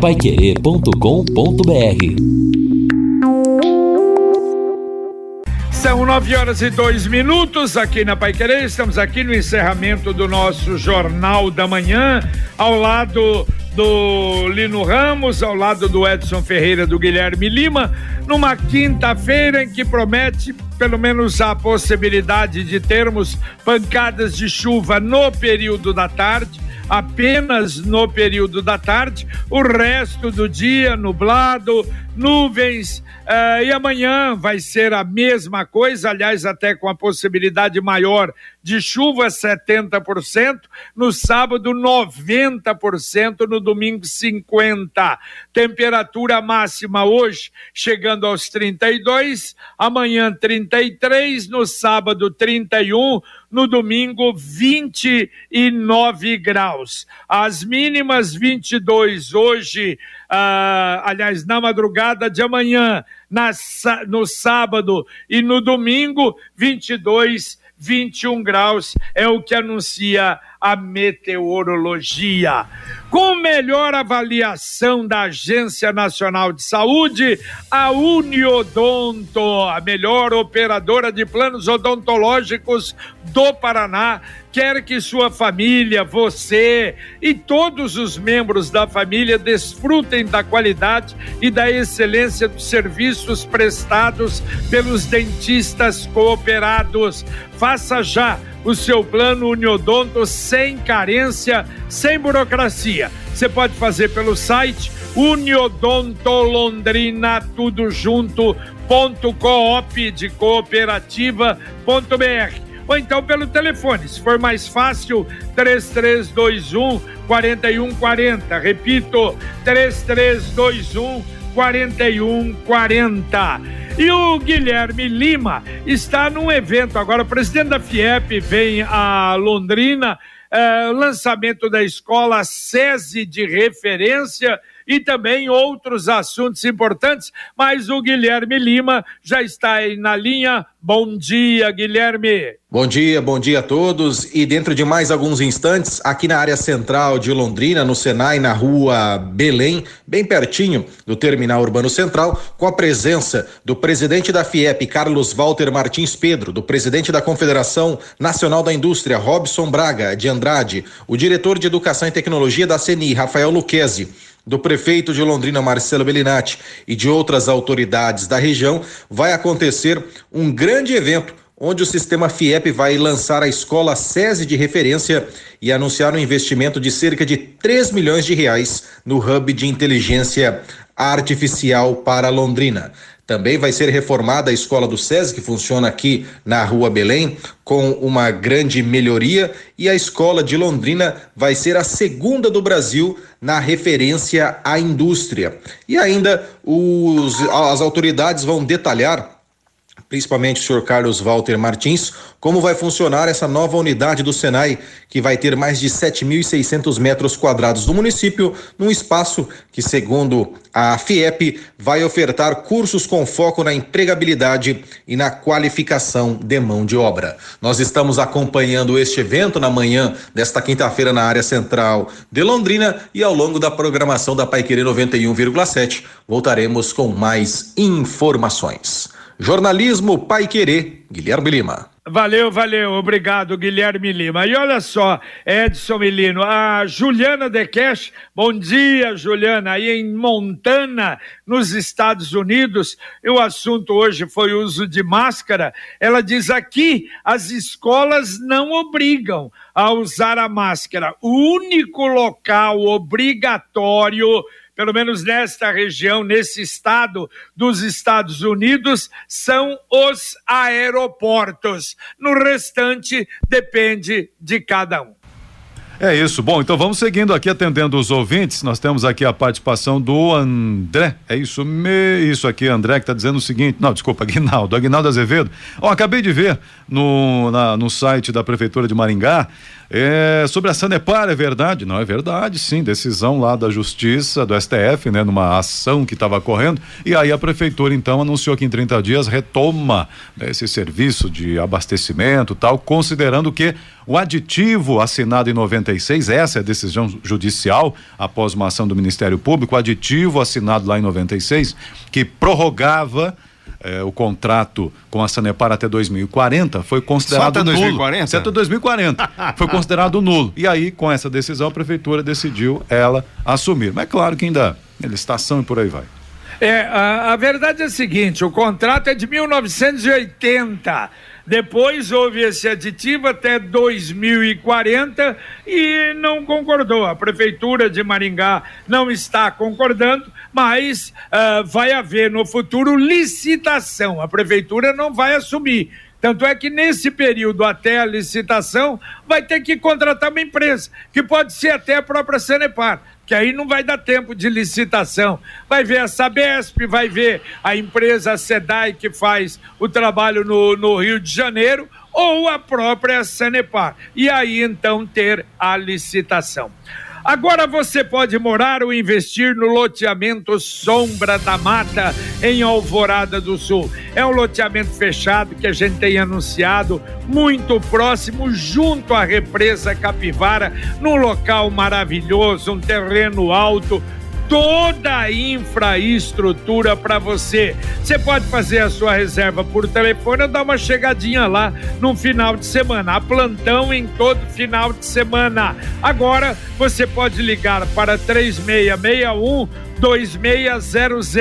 paiquerê.com.br São nove horas e dois minutos aqui na Pai Querer. Estamos aqui no encerramento do nosso Jornal da Manhã, ao lado do Lino Ramos, ao lado do Edson Ferreira, do Guilherme Lima, numa quinta-feira em que promete pelo menos a possibilidade de termos pancadas de chuva no período da tarde apenas no período da tarde, o resto do dia nublado, nuvens, uh, e amanhã vai ser a mesma coisa, aliás, até com a possibilidade maior de chuva, 70%, no sábado, 90%, no domingo, 50%. Temperatura máxima hoje chegando aos 32, amanhã 33, no sábado 31, no domingo 29 graus. As mínimas 22 hoje, ah, aliás, na madrugada de amanhã, na, no sábado e no domingo 22 21 graus é o que anuncia a meteorologia. Com melhor avaliação da Agência Nacional de Saúde, a Uniodonto, a melhor operadora de planos odontológicos do Paraná, quer que sua família, você e todos os membros da família desfrutem da qualidade e da excelência dos serviços prestados pelos dentistas cooperados. Faça já o seu plano Uniodonto sem carência, sem burocracia. Você pode fazer pelo site Uniodontolondrina, tudo junto, ponto coop de cooperativa.br ou então pelo telefone, se for mais fácil, 3321 4140. Repito, 3321 4140. E o Guilherme Lima está num evento agora. O presidente da FIEP vem a Londrina, é, lançamento da escola SESI de referência e também outros assuntos importantes. Mas o Guilherme Lima já está aí na linha. Bom dia, Guilherme. Bom dia, bom dia a todos. E dentro de mais alguns instantes, aqui na área central de Londrina, no Senai, na rua Belém, bem pertinho do Terminal Urbano Central, com a presença do presidente da FIEP, Carlos Walter Martins Pedro, do presidente da Confederação Nacional da Indústria, Robson Braga de Andrade, o diretor de Educação e Tecnologia da CNI, Rafael Luquezzi, do prefeito de Londrina, Marcelo Bellinati, e de outras autoridades da região, vai acontecer um grande evento onde o sistema FIEP vai lançar a escola SESI de referência e anunciar um investimento de cerca de 3 milhões de reais no hub de inteligência artificial para Londrina. Também vai ser reformada a escola do SESI, que funciona aqui na Rua Belém, com uma grande melhoria, e a escola de Londrina vai ser a segunda do Brasil na referência à indústria. E ainda os, as autoridades vão detalhar principalmente o senhor Carlos Walter Martins, como vai funcionar essa nova unidade do Senai, que vai ter mais de 7.600 metros quadrados do município, num espaço que, segundo a FIEP, vai ofertar cursos com foco na empregabilidade e na qualificação de mão de obra. Nós estamos acompanhando este evento na manhã desta quinta-feira na área central de Londrina e ao longo da programação da Paiquerê 91,7 voltaremos com mais informações. Jornalismo Pai Querer, Guilherme Lima. Valeu, valeu, obrigado, Guilherme Lima. E olha só, Edson Milino, a Juliana Dekesh, bom dia, Juliana, aí em Montana, nos Estados Unidos, o assunto hoje foi o uso de máscara. Ela diz aqui: as escolas não obrigam a usar a máscara. O único local obrigatório pelo menos nesta região, nesse estado dos Estados Unidos, são os aeroportos. No restante, depende de cada um. É isso. Bom, então vamos seguindo aqui atendendo os ouvintes. Nós temos aqui a participação do André. É isso me... isso aqui, André, que está dizendo o seguinte. Não, desculpa, Aguinaldo. Aguinaldo Azevedo. Ó, acabei de ver no, na, no site da Prefeitura de Maringá É, sobre a Sanepar, é verdade? Não, é verdade, sim. Decisão lá da Justiça, do STF, né? Numa ação que estava correndo. E aí a Prefeitura, então, anunciou que em 30 dias retoma né, esse serviço de abastecimento tal, considerando que o aditivo assinado em 96, essa é a decisão judicial, após uma ação do Ministério Público, o aditivo assinado lá em 96, que prorrogava eh, o contrato com a Sanepar até 2040 foi considerado Só até 2040? nulo. Até 2040. foi considerado nulo. E aí, com essa decisão, a prefeitura decidiu ela assumir. Mas é claro que ainda é licitação e por aí vai. É, a, a verdade é a seguinte: o contrato é de 1980. Depois houve esse aditivo até 2040 e não concordou. A Prefeitura de Maringá não está concordando, mas uh, vai haver no futuro licitação. A Prefeitura não vai assumir. Tanto é que nesse período até a licitação vai ter que contratar uma empresa, que pode ser até a própria Sanepar que aí não vai dar tempo de licitação. Vai ver a Sabesp, vai ver a empresa SEDAI que faz o trabalho no, no Rio de Janeiro, ou a própria Sanepar. E aí então ter a licitação. Agora você pode morar ou investir no loteamento Sombra da Mata, em Alvorada do Sul. É um loteamento fechado que a gente tem anunciado, muito próximo, junto à represa Capivara, num local maravilhoso, um terreno alto toda a infraestrutura para você. Você pode fazer a sua reserva por telefone ou dar uma chegadinha lá no final de semana. Há plantão em todo final de semana. Agora você pode ligar para 3661 2600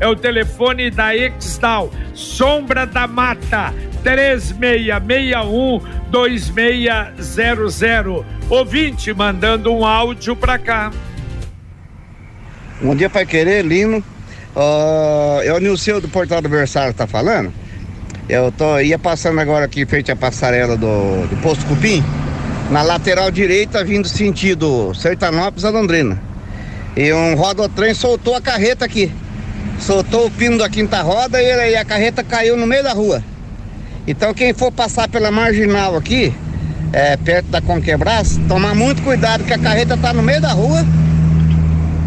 é o telefone da Extal, Sombra da Mata, 3661 2600. Ouvinte mandando um áudio para cá. Bom dia, Pai Querer, Lino. Uh, é o Nilceu do Portal do Versário tá falando. Eu tô, ia passando agora aqui, frente à passarela do, do Posto Cupim, na lateral direita, vindo sentido Sertanópolis a Londrina. E um rodotrem soltou a carreta aqui. Soltou o pino da quinta roda e, e a carreta caiu no meio da rua. Então quem for passar pela marginal aqui, é, perto da Conquebras, tomar muito cuidado que a carreta tá no meio da rua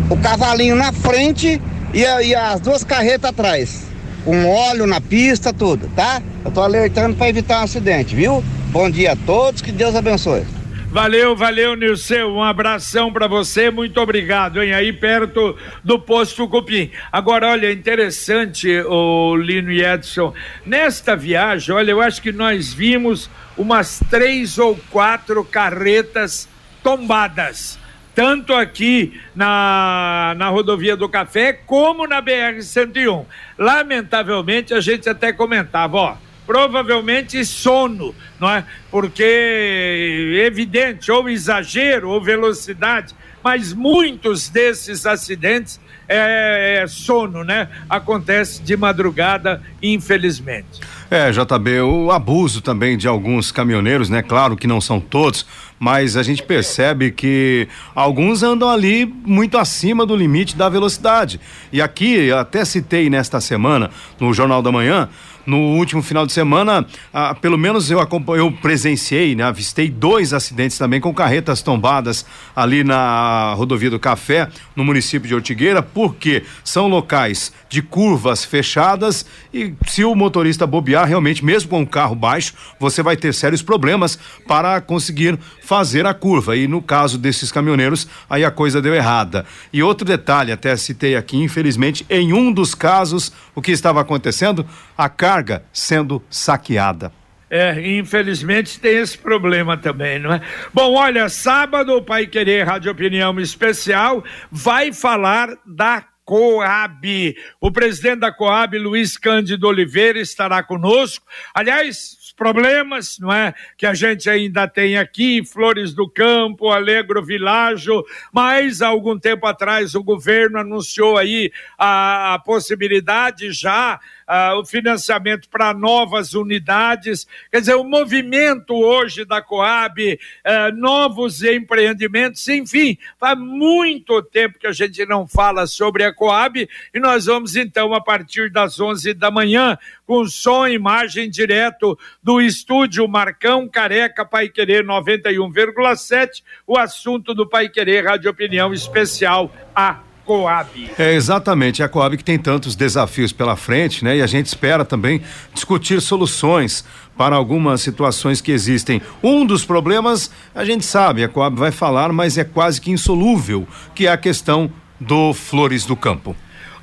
o cavalinho na frente e, e as duas carretas atrás. Com óleo na pista, tudo, tá? Eu tô alertando para evitar um acidente, viu? Bom dia a todos, que Deus abençoe. Valeu, valeu, Nilceu. Um abração para você, muito obrigado, hein? Aí perto do posto Cupim. Agora, olha, interessante, o Lino e Edson. Nesta viagem, olha, eu acho que nós vimos umas três ou quatro carretas tombadas tanto aqui na, na rodovia do Café como na BR-101. Lamentavelmente, a gente até comentava, ó, provavelmente sono, não é? Porque evidente, ou exagero, ou velocidade, mas muitos desses acidentes é, é sono, né? Acontece de madrugada, infelizmente. É, JB, o abuso também de alguns caminhoneiros, né? Claro que não são todos, mas a gente percebe que alguns andam ali muito acima do limite da velocidade. E aqui, até citei nesta semana, no Jornal da Manhã, no último final de semana, ah, pelo menos eu eu presenciei, né, avistei dois acidentes também com carretas tombadas ali na rodovia do Café, no município de Ortigueira, porque são locais de curvas fechadas e se o motorista bobear realmente, mesmo com o carro baixo, você vai ter sérios problemas para conseguir fazer a curva. E no caso desses caminhoneiros, aí a coisa deu errada. E outro detalhe, até citei aqui, infelizmente, em um dos casos, o que estava acontecendo? A carga sendo saqueada. É, infelizmente tem esse problema também, não é? Bom, olha, sábado o Pai Querer Rádio Opinião Especial vai falar da Coab. O presidente da Coab, Luiz Cândido Oliveira, estará conosco. Aliás, problemas, não é, que a gente ainda tem aqui, Flores do Campo, Alegro Világio, mas há algum tempo atrás o governo anunciou aí a, a possibilidade já uh, o financiamento para novas unidades. Quer dizer, o movimento hoje da Coab, uh, novos empreendimentos, enfim, faz muito tempo que a gente não fala sobre a Coab e nós vamos então, a partir das 11 da manhã, com som e imagem direto do estúdio Marcão Careca Pai Querer 91,7, o assunto do Pai Querer Rádio Opinião Especial a Coab. É exatamente, é a Coab que tem tantos desafios pela frente, né? E a gente espera também discutir soluções para algumas situações que existem. Um dos problemas, a gente sabe, a Coab vai falar, mas é quase que insolúvel, que é a questão do Flores do Campo.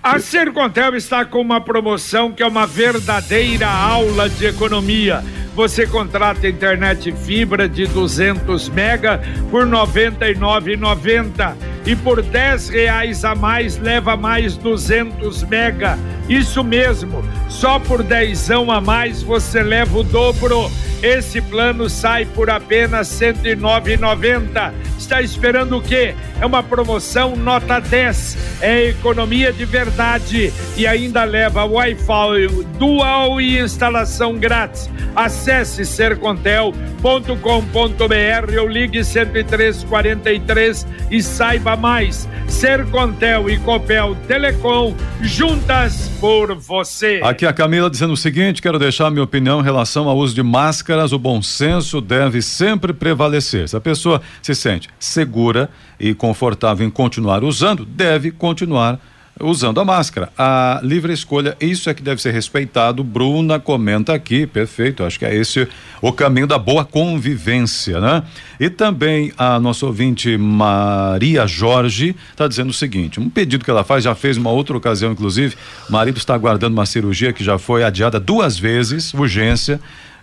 A Sercontel está com uma promoção que é uma verdadeira aula de economia. Você contrata internet fibra de 200 mega por R$ 99,90 e por 10 reais a mais leva mais 200 mega. Isso mesmo, só por dezão a mais você leva o dobro. Esse plano sai por apenas R$ 109,90. Está esperando o quê? É uma promoção nota 10. É economia de verdade e ainda leva Wi-Fi dual e instalação grátis. Acesse sercontel.com.br ou ligue 10343 e saiba mais. Sercontel e Copel Telecom juntas por você. Aqui a Camila dizendo o seguinte: quero deixar minha opinião em relação ao uso de máscaras. O bom senso deve sempre prevalecer. Se a pessoa se sente segura e confortável em continuar usando, deve continuar usando a máscara. A livre escolha, isso é que deve ser respeitado. Bruna comenta aqui, perfeito. Acho que é esse o caminho da boa convivência, né? E também a nossa ouvinte Maria Jorge está dizendo o seguinte: um pedido que ela faz, já fez uma outra ocasião, inclusive. O marido está aguardando uma cirurgia que já foi adiada duas vezes, urgência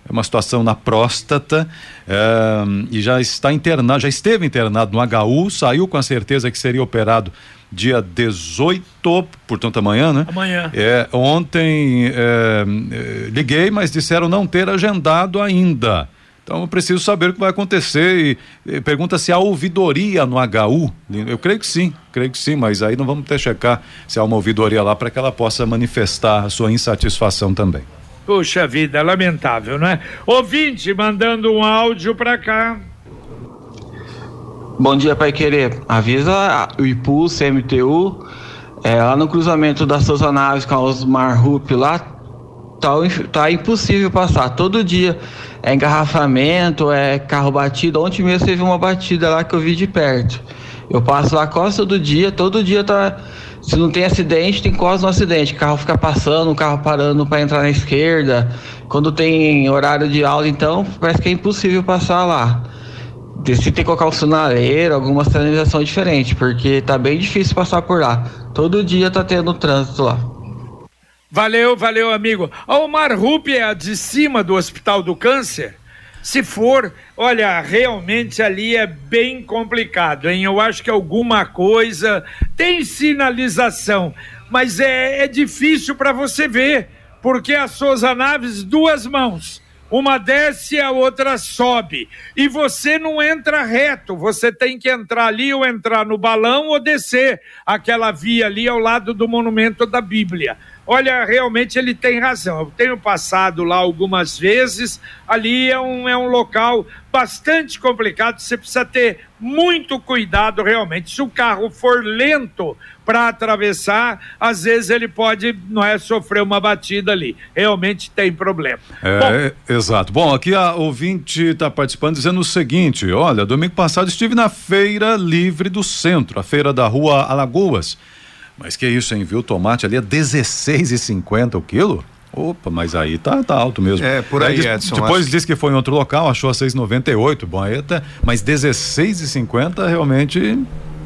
uma situação na próstata é, e já está internado, já esteve internado no HU, saiu com a certeza que seria operado dia 18, portanto amanhã, né? Amanhã. É, ontem é, liguei, mas disseram não ter agendado ainda. Então eu preciso saber o que vai acontecer e, e, pergunta se há ouvidoria no HU. Eu creio que sim, creio que sim, mas aí não vamos ter checar se há uma ouvidoria lá para que ela possa manifestar a sua insatisfação também. Puxa vida, lamentável, não é? Ouvinte mandando um áudio para cá. Bom dia, Pai Querer. Avisa o IPU, CMTU, é, lá no cruzamento das Souza Naves com os Marrup lá, tá, tá impossível passar. Todo dia é engarrafamento, é carro batido. Ontem mesmo teve uma batida lá que eu vi de perto. Eu passo lá quase todo dia, todo dia tá se não tem acidente, tem quase um acidente. O carro fica passando, o carro parando para entrar na esquerda. Quando tem horário de aula, então, parece que é impossível passar lá. Se tem que colocar o sinaleiro, alguma sinalização diferente, porque tá bem difícil passar por lá. Todo dia tá tendo trânsito lá. Valeu, valeu, amigo. O Omar Rupi é de cima do Hospital do Câncer? Se for, olha, realmente ali é bem complicado, hein? Eu acho que alguma coisa tem sinalização, mas é, é difícil para você ver, porque a Souza Naves, duas mãos. Uma desce, a outra sobe. E você não entra reto, você tem que entrar ali ou entrar no balão ou descer aquela via ali ao lado do monumento da Bíblia. Olha, realmente ele tem razão. Eu tenho passado lá algumas vezes. Ali é um, é um local bastante complicado. Você precisa ter muito cuidado realmente. Se o carro for lento para atravessar, às vezes ele pode não é sofrer uma batida ali. Realmente tem problema. É, Bom, exato. Bom, aqui a ouvinte está participando dizendo o seguinte: olha, domingo passado estive na feira livre do centro, a feira da rua Alagoas. Mas que isso, hein? Viu? O tomate ali é R$16,50 o quilo? Opa, mas aí tá, tá alto mesmo. É, por aí, aí Edson. Depois disse que foi em outro local, achou a 6,98. Bom, aí até, mas 16,50 realmente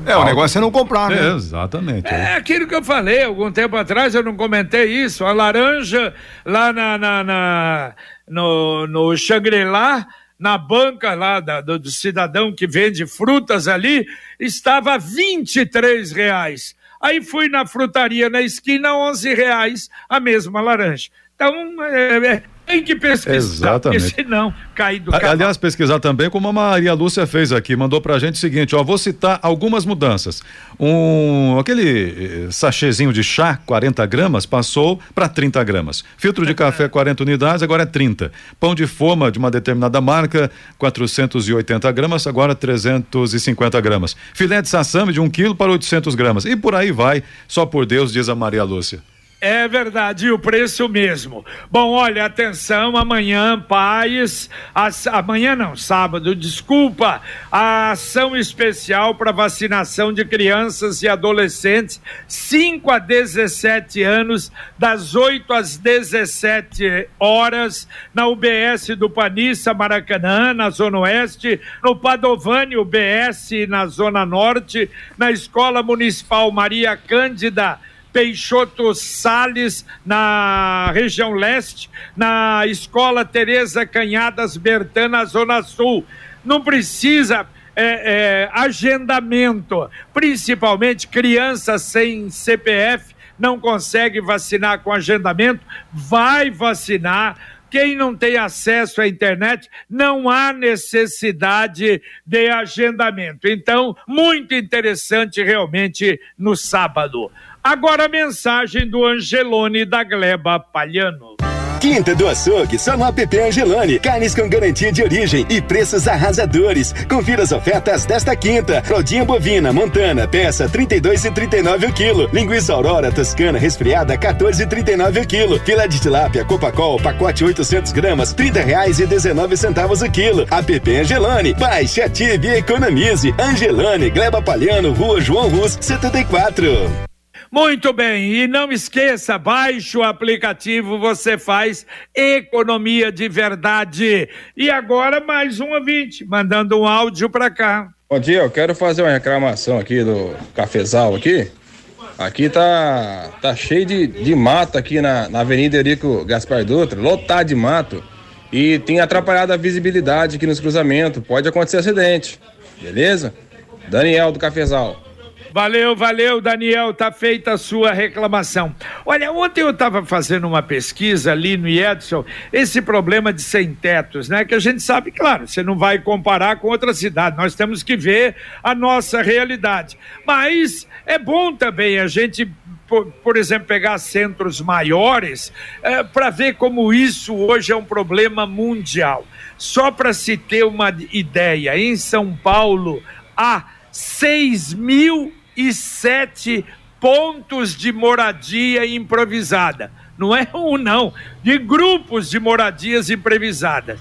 é, o negócio é não comprar, né? É, exatamente. É aquilo que eu falei algum tempo atrás, eu não comentei isso. A laranja lá na, na, na no, no Shangri-La, na banca lá da, do, do, cidadão que vende frutas ali, estava 23 reais. Aí fui na frutaria na esquina, 11 reais a mesma laranja. Então, é, é, Tem que pesquisar, Exatamente. porque senão cai do cavalo. Aliás, pesquisar também, como a Maria Lúcia fez aqui, mandou pra gente o seguinte, ó, vou citar algumas mudanças. Um, aquele eh, sachêzinho de chá, 40 gramas, passou para 30 gramas. Filtro de café, 40 unidades, agora é 30. Pão de forma de uma determinada marca, 480 gramas, agora 350 gramas. Filé de sassame de 1 quilo para 800 gramas. E por aí vai, só por Deus, diz a Maria Lúcia. É verdade, e o preço mesmo. Bom, olha, atenção, amanhã, pais, as, amanhã não, sábado, desculpa, a ação especial para vacinação de crianças e adolescentes, 5 a 17 anos, das 8 às 17 horas, na UBS do Panissa, Maracanã, na Zona Oeste, no Padovani, UBS, na Zona Norte, na Escola Municipal Maria Cândida, Peixoto Sales, na região leste, na Escola Tereza Canhadas Bertana, Zona Sul. Não precisa é, é, agendamento, principalmente crianças sem CPF não consegue vacinar com agendamento, vai vacinar. Quem não tem acesso à internet, não há necessidade de agendamento. Então, muito interessante realmente no sábado. Agora a mensagem do Angelone da Gleba Palhano. Quinta do Açougue, só no app Angelone. Carnes com garantia de origem e preços arrasadores. Confira as ofertas desta quinta. Fraldinha bovina, montana, peça 32,39 o quilo. Linguiça aurora, toscana, resfriada, 14,39 o quilo. Filé de tilápia, copacol, pacote 800 gramas, 30 reais e 19 centavos o quilo. App Angelone. Baixe, ative e economize. Angelone, Gleba Palhano, Rua João Rus, 74. Muito bem, e não esqueça, baixe o aplicativo, você faz economia de verdade. E agora mais um ouvinte, mandando um áudio para cá. Bom dia, eu quero fazer uma reclamação aqui do cafezal aqui. Aqui tá, tá cheio de, de mato aqui na, na Avenida Eurico Gaspar Dutra, lotado de mato. E tem atrapalhado a visibilidade aqui nos cruzamentos. Pode acontecer acidente, beleza? Daniel do Cafezal. Valeu, valeu, Daniel, tá feita a sua reclamação. Olha, ontem eu estava fazendo uma pesquisa ali no Edson, esse problema de sem tetos, né? Que a gente sabe, claro, você não vai comparar com outra cidade, nós temos que ver a nossa realidade. Mas é bom também a gente por, por, exemplo, pegar centros maiores, é, para ver como isso hoje é um problema mundial. Só para se ter uma ideia, em São Paulo há 6 mil e sete pontos de moradia improvisada. Não é um, não, de grupos de moradias improvisadas.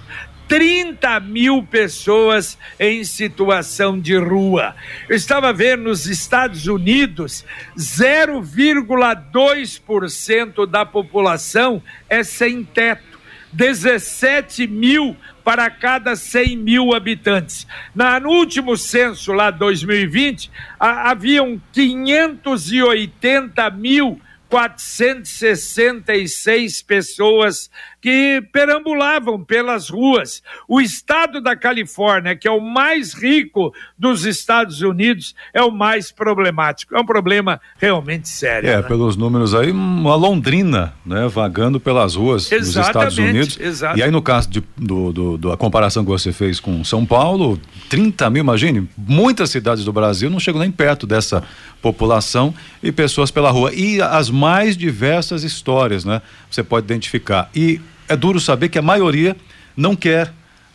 30 mil pessoas em situação de rua. Eu estava vendo nos Estados Unidos, 0,2% da população é sem teto. 17 mil para cada 100 mil habitantes. Na, no último censo, lá 2020, a, haviam 580 mil 466 pessoas que perambulavam pelas ruas. O estado da Califórnia, que é o mais rico dos Estados Unidos, é o mais problemático. É um problema realmente sério. É, né? pelos números aí, uma Londrina, né, vagando pelas ruas Exatamente, dos Estados Unidos. Exato. E aí, no caso de, do, do, do, comparação que você fez com São Paulo, 30 mil, imagine, muitas cidades do Brasil não chegam nem perto dessa população e pessoas pela rua. E as mais diversas histórias, né? Você pode identificar. E é duro saber que a maioria não quer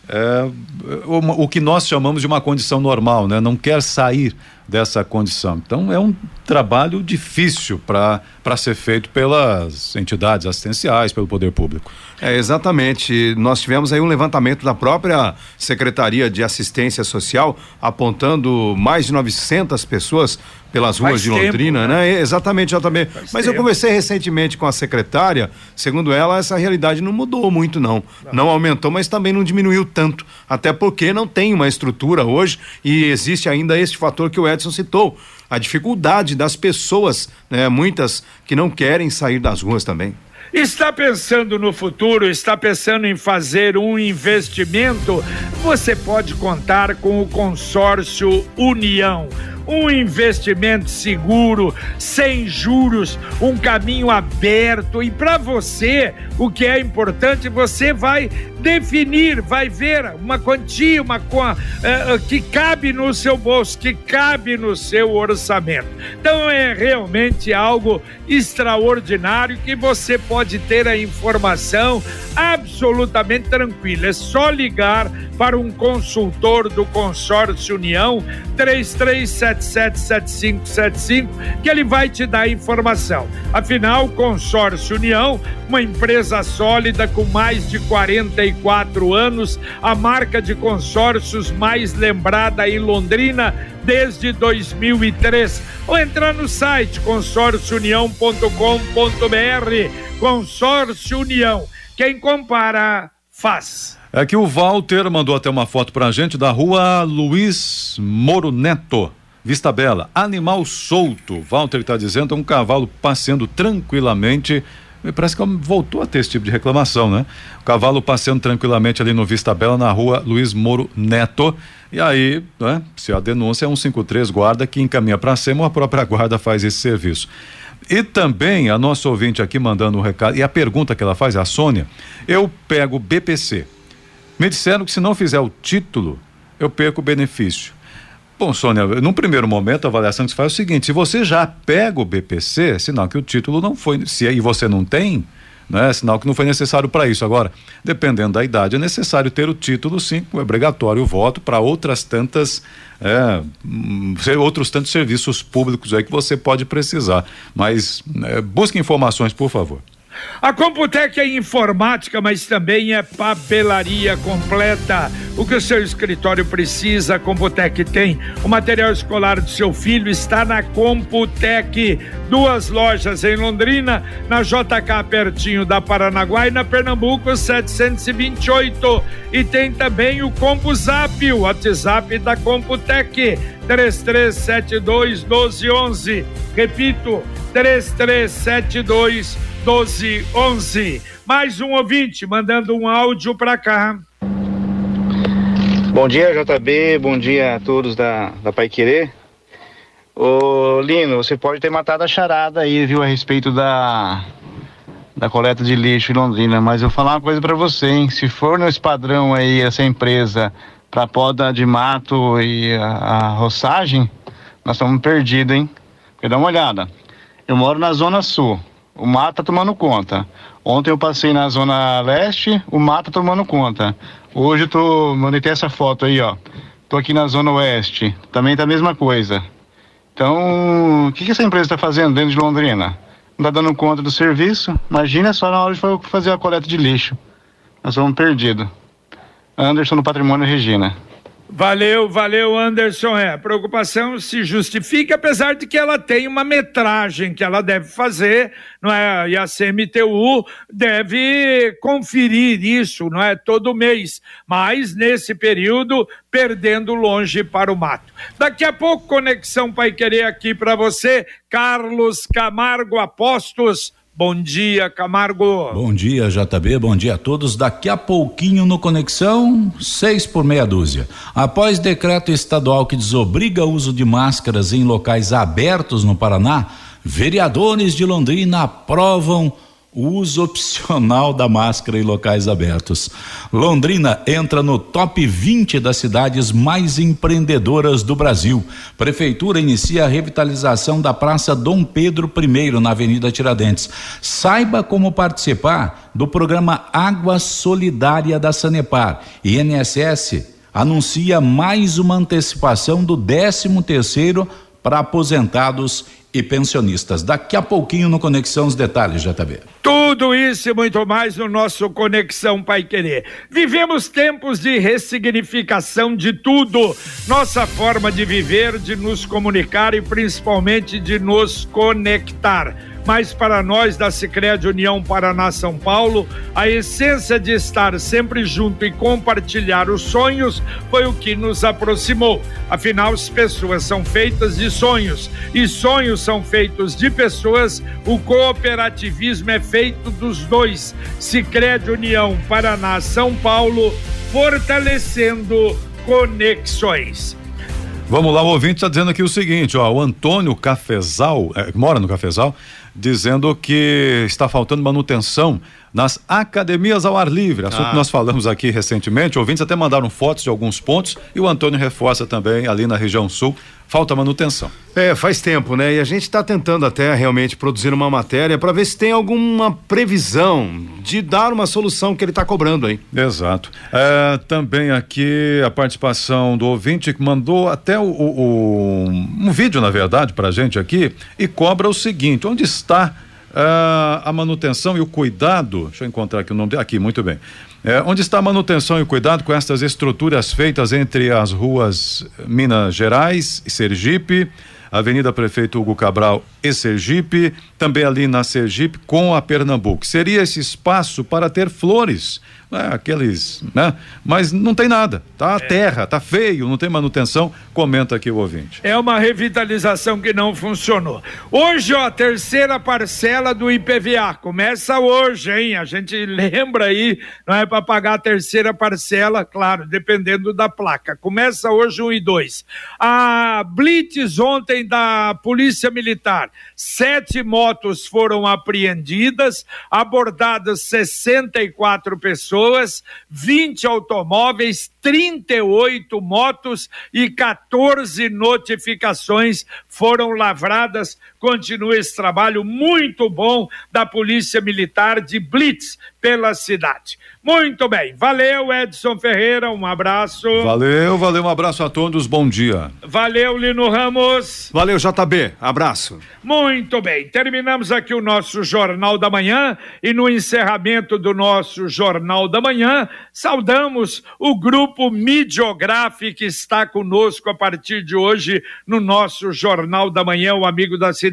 é, o, o, que nós chamamos de uma condição normal, né? Não quer sair dessa condição. Então é um trabalho difícil para ser feito pelas entidades assistenciais, pelo poder público. É, exatamente. Nós tivemos aí um levantamento da própria Secretaria de Assistência Social apontando mais de 900 pessoas pelas ruas Faz de Londrina, tempo, né? né? Exatamente, exatamente. Faz Mas tempo. eu conversei recentemente com a secretária, segundo ela, essa realidade não mudou muito não. não. Não aumentou, mas também não diminuiu tanto, até porque não tem uma estrutura hoje e existe ainda este fator que o Edson citou, a dificuldade das pessoas, né? Muitas que não querem sair das ruas também. Está pensando no futuro, está pensando em fazer um investimento? Você pode contar com o consórcio União um investimento seguro, sem juros, um caminho aberto. E para você, o que é importante, você vai definir, vai ver uma quantia, uma uh, que cabe no seu bolso, que cabe no seu orçamento. Então é realmente algo extraordinário que você pode ter a informação absolutamente tranquila. É só ligar para um consultor do consórcio União 33777575 que ele vai te dar informação. Afinal, consórcio União, uma empresa sólida com mais de 44 anos, a marca de consórcios mais lembrada em Londrina desde 2003. Ou entrar no site consórciounião.com.br. Consórcio União. Quem compara, faz. É que o Walter mandou até uma foto pra gente da rua Luiz Moro Neto. Vista Bela, animal solto. Walter está dizendo, é um cavalo passeando tranquilamente. Parece que voltou a ter esse tipo de reclamação, né? O cavalo passeando tranquilamente ali no Vista Bela, na rua Luiz Moro Neto. E aí, né, se a denúncia é um 53 guarda que encaminha para cima, a própria guarda faz esse serviço. E também a nossa ouvinte aqui mandando um recado, e a pergunta que ela faz, a Sônia, eu pego BPC. Me disseram que se não fizer o título, eu perco o benefício. Bom, Sônia, num primeiro momento a avaliação que se faz é o seguinte: se você já pega o BPC, sinal que o título não foi, se e você não tem, né? Sinal que não foi necessário para isso. Agora, dependendo da idade, é necessário ter o título, sim, é obrigatório o voto para outras tantas, é, hum, outros tantos serviços públicos aí que você pode precisar. Mas é, busque informações, por favor. A Computec é informática, mas também é papelaria completa. O que o seu escritório precisa, a Computec tem. O material escolar do seu filho está na Computec. Duas lojas em Londrina, na JK pertinho da Paranaguá e na Pernambuco 728. E tem também o CompuZap, o WhatsApp da Computec. 3372 1211. Repito, 3372 1211. Mais um ouvinte mandando um áudio para cá. Bom dia, JB. Bom dia a todos da, da Pai Querer. Ô, Lino, você pode ter matado a charada aí, viu, a respeito da, da coleta de lixo em Londrina, mas eu vou falar uma coisa para você, hein? Se for nesse padrão aí, essa empresa para poda de mato e a, a roçagem, nós estamos perdidos, hein? Porque dá uma olhada. Eu moro na Zona Sul o mato tá tomando conta. Ontem eu passei na zona leste, o mato tá tomando conta. Hoje eu tô, mandei essa foto aí, ó. Tô aqui na zona oeste, também tá a mesma coisa. Então, o que, que essa empresa está fazendo dentro de Londrina? Não tá dando conta do serviço? Imagina só na hora de fazer a coleta de lixo. Nós vamos perdidos. Anderson do Patrimônio Regina. Valeu, valeu, Anderson. É, a preocupação se justifica, apesar de que ela tem uma metragem que ela deve fazer, não é? E a CMTU deve conferir isso, não é? Todo mês. Mas nesse período, perdendo longe para o mato. Daqui a pouco, Conexão Pai Querer aqui para você, Carlos Camargo Apostos Bom dia, Camargo. Bom dia, JB. Bom dia a todos. Daqui a pouquinho no Conexão, seis por meia dúzia. Após decreto estadual que desobriga o uso de máscaras em locais abertos no Paraná, vereadores de Londrina aprovam uso opcional da máscara em locais abertos. Londrina entra no top 20 das cidades mais empreendedoras do Brasil. Prefeitura inicia a revitalização da Praça Dom Pedro I, na Avenida Tiradentes. Saiba como participar do programa Água Solidária da Sanepar. INSS anuncia mais uma antecipação do 13 terceiro para aposentados e pensionistas. Daqui a pouquinho no Conexão os detalhes, JB. Tudo isso e muito mais no nosso Conexão Pai Querer. Vivemos tempos de ressignificação de tudo. Nossa forma de viver, de nos comunicar e principalmente de nos conectar mas para nós da Sicredi União Paraná São Paulo, a essência de estar sempre junto e compartilhar os sonhos foi o que nos aproximou. Afinal, as pessoas são feitas de sonhos e sonhos são feitos de pessoas. O cooperativismo é feito dos dois. Sicredi União Paraná São Paulo, fortalecendo conexões. Vamos lá, o ouvinte está dizendo aqui o seguinte, ó, o Antônio Cafezal, é, mora no Cafezal, dizendo que está faltando manutenção nas academias ao ar livre, assunto ah. que nós falamos aqui recentemente, ouvintes até mandaram fotos de alguns pontos e o Antônio reforça também ali na região sul falta manutenção. É, faz tempo, né? E a gente está tentando até realmente produzir uma matéria para ver se tem alguma previsão de dar uma solução que ele está cobrando aí. Exato. É, também aqui a participação do ouvinte que mandou até o, o, um vídeo, na verdade, para a gente aqui e cobra o seguinte: onde está uh, a manutenção e o cuidado? Deixa eu encontrar aqui o nome. Aqui, muito bem. É, onde está a manutenção e o cuidado com estas estruturas feitas entre as ruas Minas Gerais e Sergipe, Avenida Prefeito Hugo Cabral e Sergipe, também ali na Sergipe com a Pernambuco. Seria esse espaço para ter flores né, aqueles, né? Mas não tem nada, tá é. terra, tá feio, não tem manutenção, comenta aqui o ouvinte. É uma revitalização que não funcionou. Hoje, ó, a terceira parcela do IPVA, começa hoje, hein? A gente lembra aí, não é para pagar a terceira parcela, claro, dependendo da placa. Começa hoje um e dois. A Blitz ontem da Polícia Militar, sete motos foram apreendidas, abordadas 64 pessoas pessoas, 20 automóveis, 38 motos e 14 notificações foram lavradas. Continua esse trabalho muito bom da Polícia Militar de Blitz pela cidade. Muito bem, valeu Edson Ferreira, um abraço. Valeu, valeu, um abraço a todos, bom dia. Valeu Lino Ramos. Valeu JB, abraço. Muito bem, terminamos aqui o nosso Jornal da Manhã e no encerramento do nosso Jornal da Manhã, saudamos o grupo Midiográfico que está conosco a partir de hoje no nosso Jornal da Manhã, o amigo da cidade.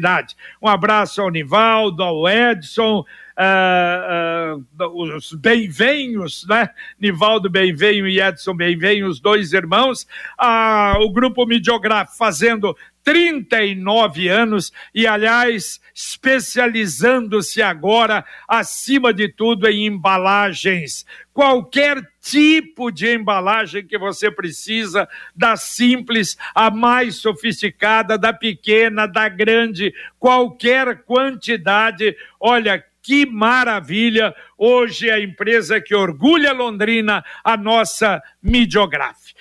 Um abraço ao Nivaldo, ao Edson, uh, uh, os Benvenhos, né? Nivaldo Benvenho e Edson Benvenho, os dois irmãos, uh, o grupo Midiograf fazendo 39 anos e, aliás, especializando-se agora, acima de tudo, em embalagens. Qualquer tipo de embalagem que você precisa, da simples à mais sofisticada, da pequena, da grande, qualquer quantidade. Olha, que maravilha! Hoje é a empresa que orgulha Londrina, a nossa Midiograf.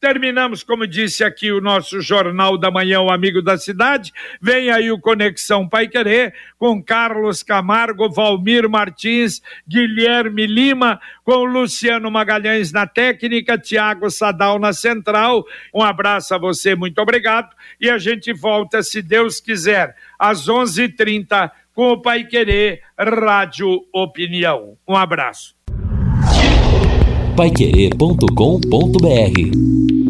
Terminamos, como disse aqui, o nosso Jornal da Manhã, o Amigo da Cidade. Vem aí o Conexão Pai Querer, com Carlos Camargo, Valmir Martins, Guilherme Lima, com Luciano Magalhães na técnica, Tiago Sadal na central. Um abraço a você, muito obrigado. E a gente volta, se Deus quiser, às 11:30 h 30 com o Pai Querer Rádio Opinião. Um abraço. Paiquerê.com.br